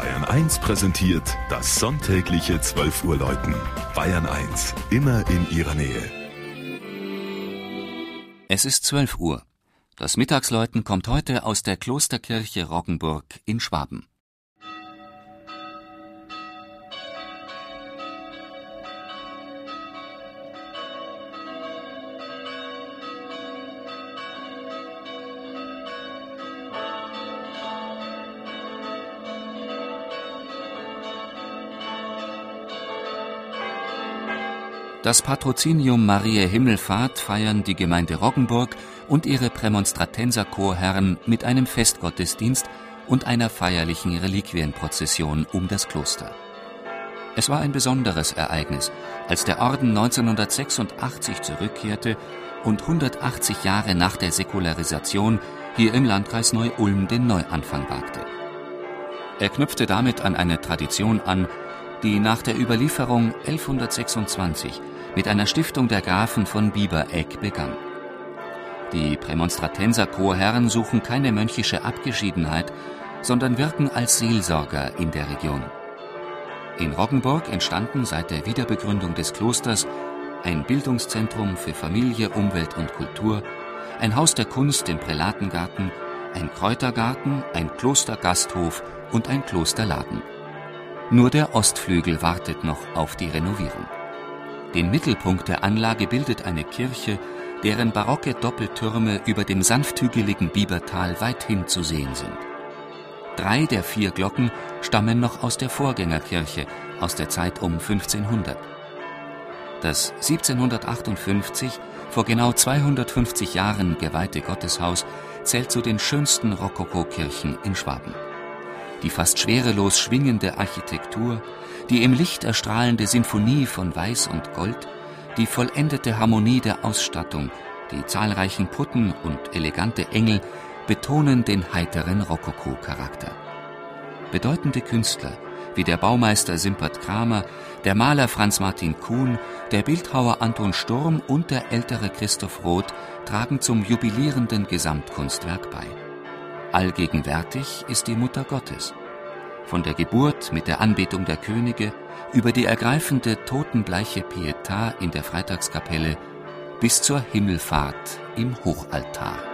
Bayern 1 präsentiert das sonntägliche 12 Uhr Läuten. Bayern 1, immer in ihrer Nähe. Es ist 12 Uhr. Das Mittagsläuten kommt heute aus der Klosterkirche Roggenburg in Schwaben. Das Patrozinium Mariä Himmelfahrt feiern die Gemeinde Roggenburg und ihre Prämonstratenserchorherren mit einem Festgottesdienst und einer feierlichen Reliquienprozession um das Kloster. Es war ein besonderes Ereignis, als der Orden 1986 zurückkehrte und 180 Jahre nach der Säkularisation hier im Landkreis Neu-Ulm den Neuanfang wagte. Er knüpfte damit an eine Tradition an, die nach der Überlieferung 1126 mit einer Stiftung der Grafen von Bieberegg begann. Die Prämonstratenser Chorherren suchen keine mönchische Abgeschiedenheit, sondern wirken als Seelsorger in der Region. In Roggenburg entstanden seit der Wiederbegründung des Klosters ein Bildungszentrum für Familie, Umwelt und Kultur, ein Haus der Kunst im Prälatengarten, ein Kräutergarten, ein Klostergasthof und ein Klosterladen. Nur der Ostflügel wartet noch auf die Renovierung. Den Mittelpunkt der Anlage bildet eine Kirche, deren barocke Doppeltürme über dem sanfthügeligen Biebertal weithin zu sehen sind. Drei der vier Glocken stammen noch aus der Vorgängerkirche aus der Zeit um 1500. Das 1758 vor genau 250 Jahren geweihte Gotteshaus zählt zu den schönsten Rokokokirchen in Schwaben die fast schwerelos schwingende Architektur, die im Licht erstrahlende Sinfonie von Weiß und Gold, die vollendete Harmonie der Ausstattung, die zahlreichen Putten und elegante Engel betonen den heiteren Rokoko-Charakter. Bedeutende Künstler wie der Baumeister Simpert Kramer, der Maler Franz Martin Kuhn, der Bildhauer Anton Sturm und der ältere Christoph Roth tragen zum jubilierenden Gesamtkunstwerk bei. Allgegenwärtig ist die Mutter Gottes. Von der Geburt mit der Anbetung der Könige über die ergreifende totenbleiche Pietà in der Freitagskapelle bis zur Himmelfahrt im Hochaltar.